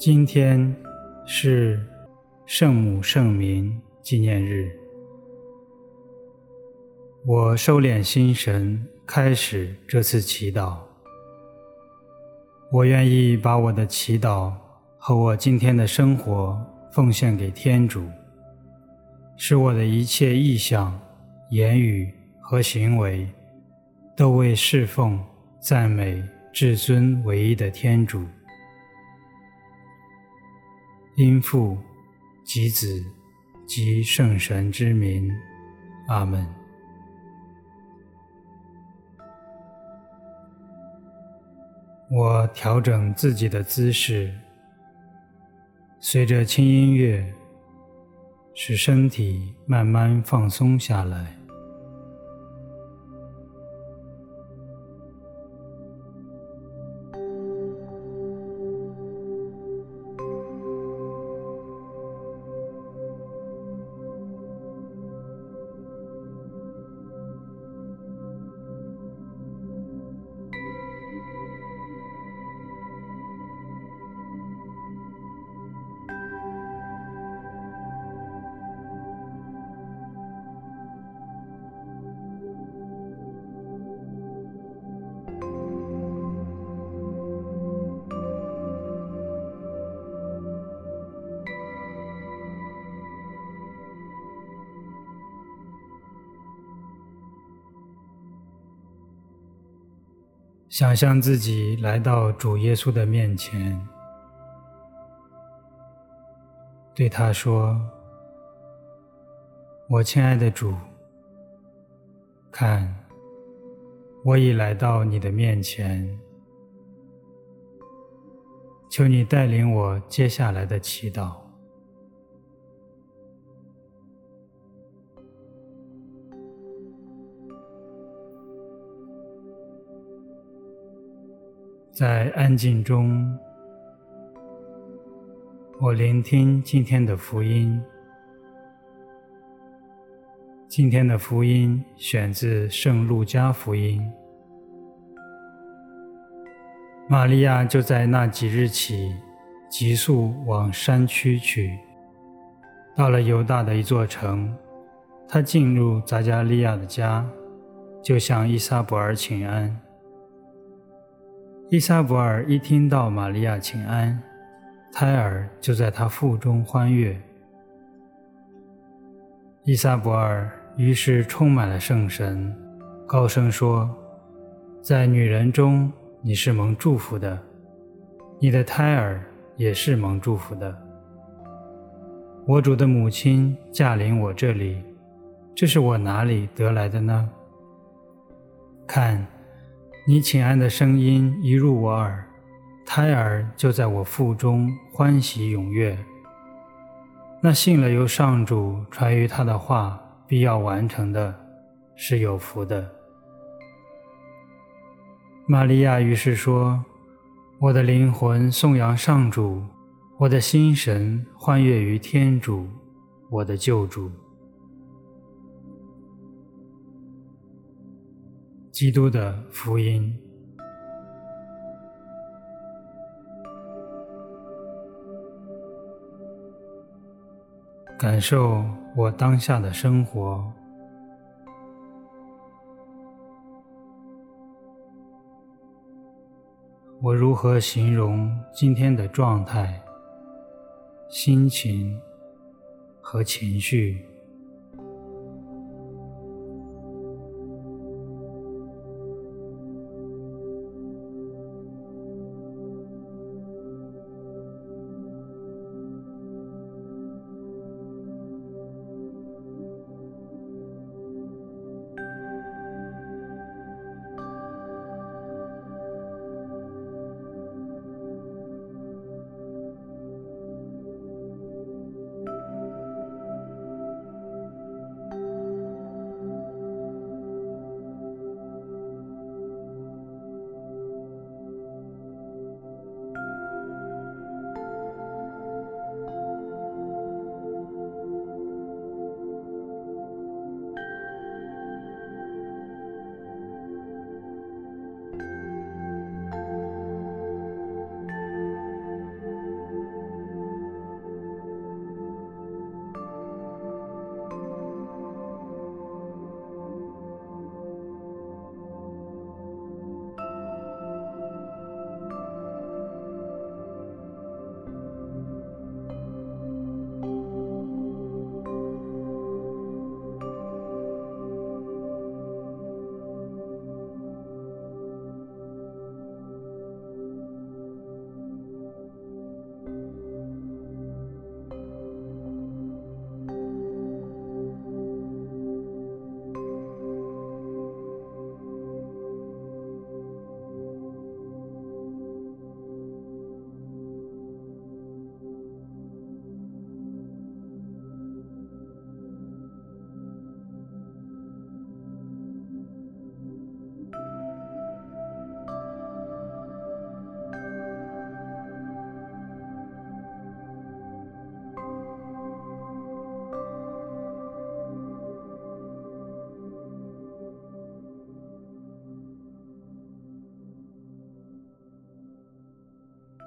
今天是圣母圣名纪念日，我收敛心神，开始这次祈祷。我愿意把我的祈祷和我今天的生活奉献给天主，使我的一切意向、言语和行为都为侍奉、赞美至尊唯一的天主。因父及子及圣神之名，阿门。我调整自己的姿势，随着轻音乐，使身体慢慢放松下来。想象自己来到主耶稣的面前，对他说：“我亲爱的主，看，我已来到你的面前，求你带领我接下来的祈祷。”在安静中，我聆听今天的福音。今天的福音选自《圣路加福音》。玛利亚就在那几日起，急速往山区去，到了犹大的一座城，她进入匝加利亚的家，就向依撒伯尔请安。伊莎伯尔一听到玛利亚请安，胎儿就在她腹中欢悦。伊莎伯尔于是充满了圣神，高声说：“在女人中你是蒙祝福的，你的胎儿也是蒙祝福的。我主的母亲驾临我这里，这是我哪里得来的呢？看。”你请安的声音一入我耳，胎儿就在我腹中欢喜踊跃。那信了由上主传于他的话必要完成的，是有福的。玛利亚于是说：“我的灵魂颂扬上主，我的心神欢跃于天主，我的救主。”基督的福音，感受我当下的生活，我如何形容今天的状态、心情和情绪？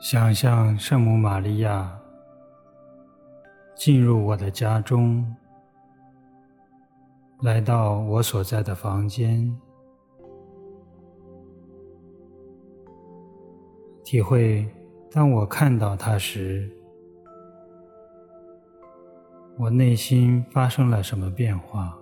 想象圣母玛利亚进入我的家中，来到我所在的房间，体会当我看到她时，我内心发生了什么变化。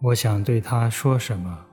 我想对他说什么？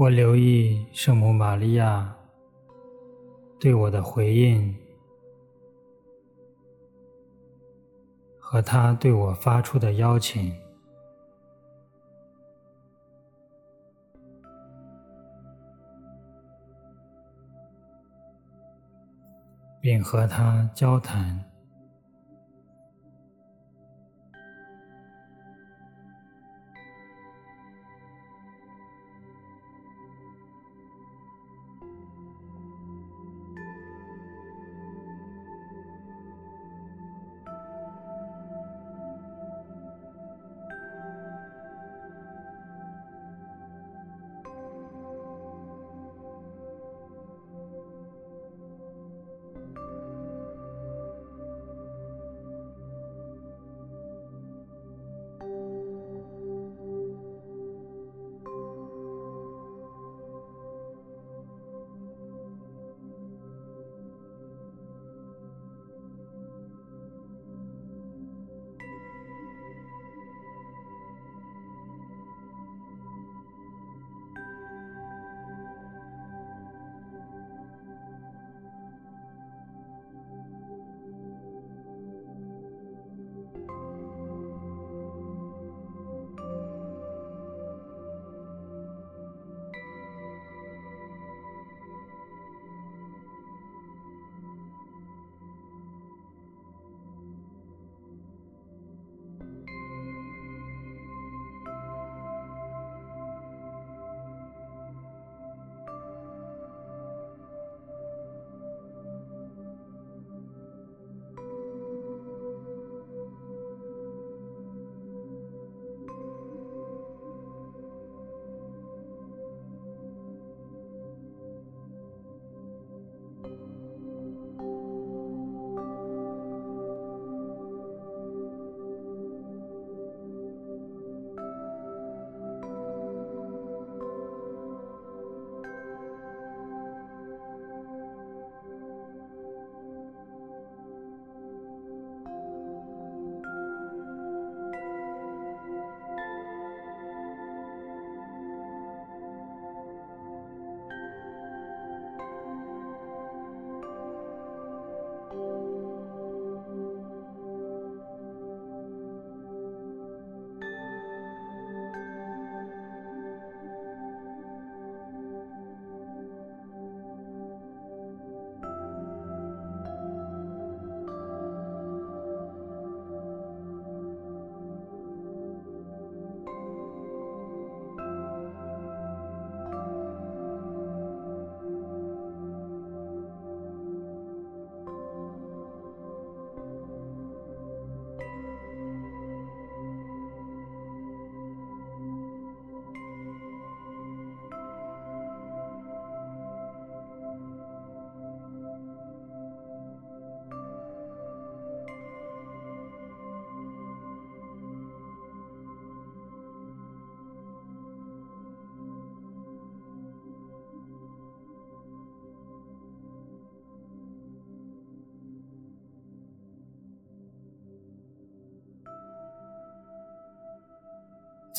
我留意圣母玛利亚对我的回应，和她对我发出的邀请，并和她交谈。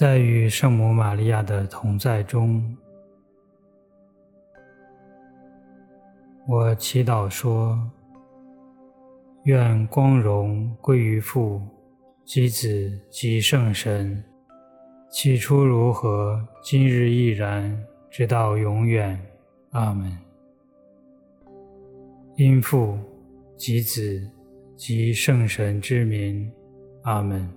在与圣母玛利亚的同在中，我祈祷说：愿光荣归于父、及子及圣神，起初如何，今日亦然，直到永远。阿门。因父及子及圣神之名，阿门。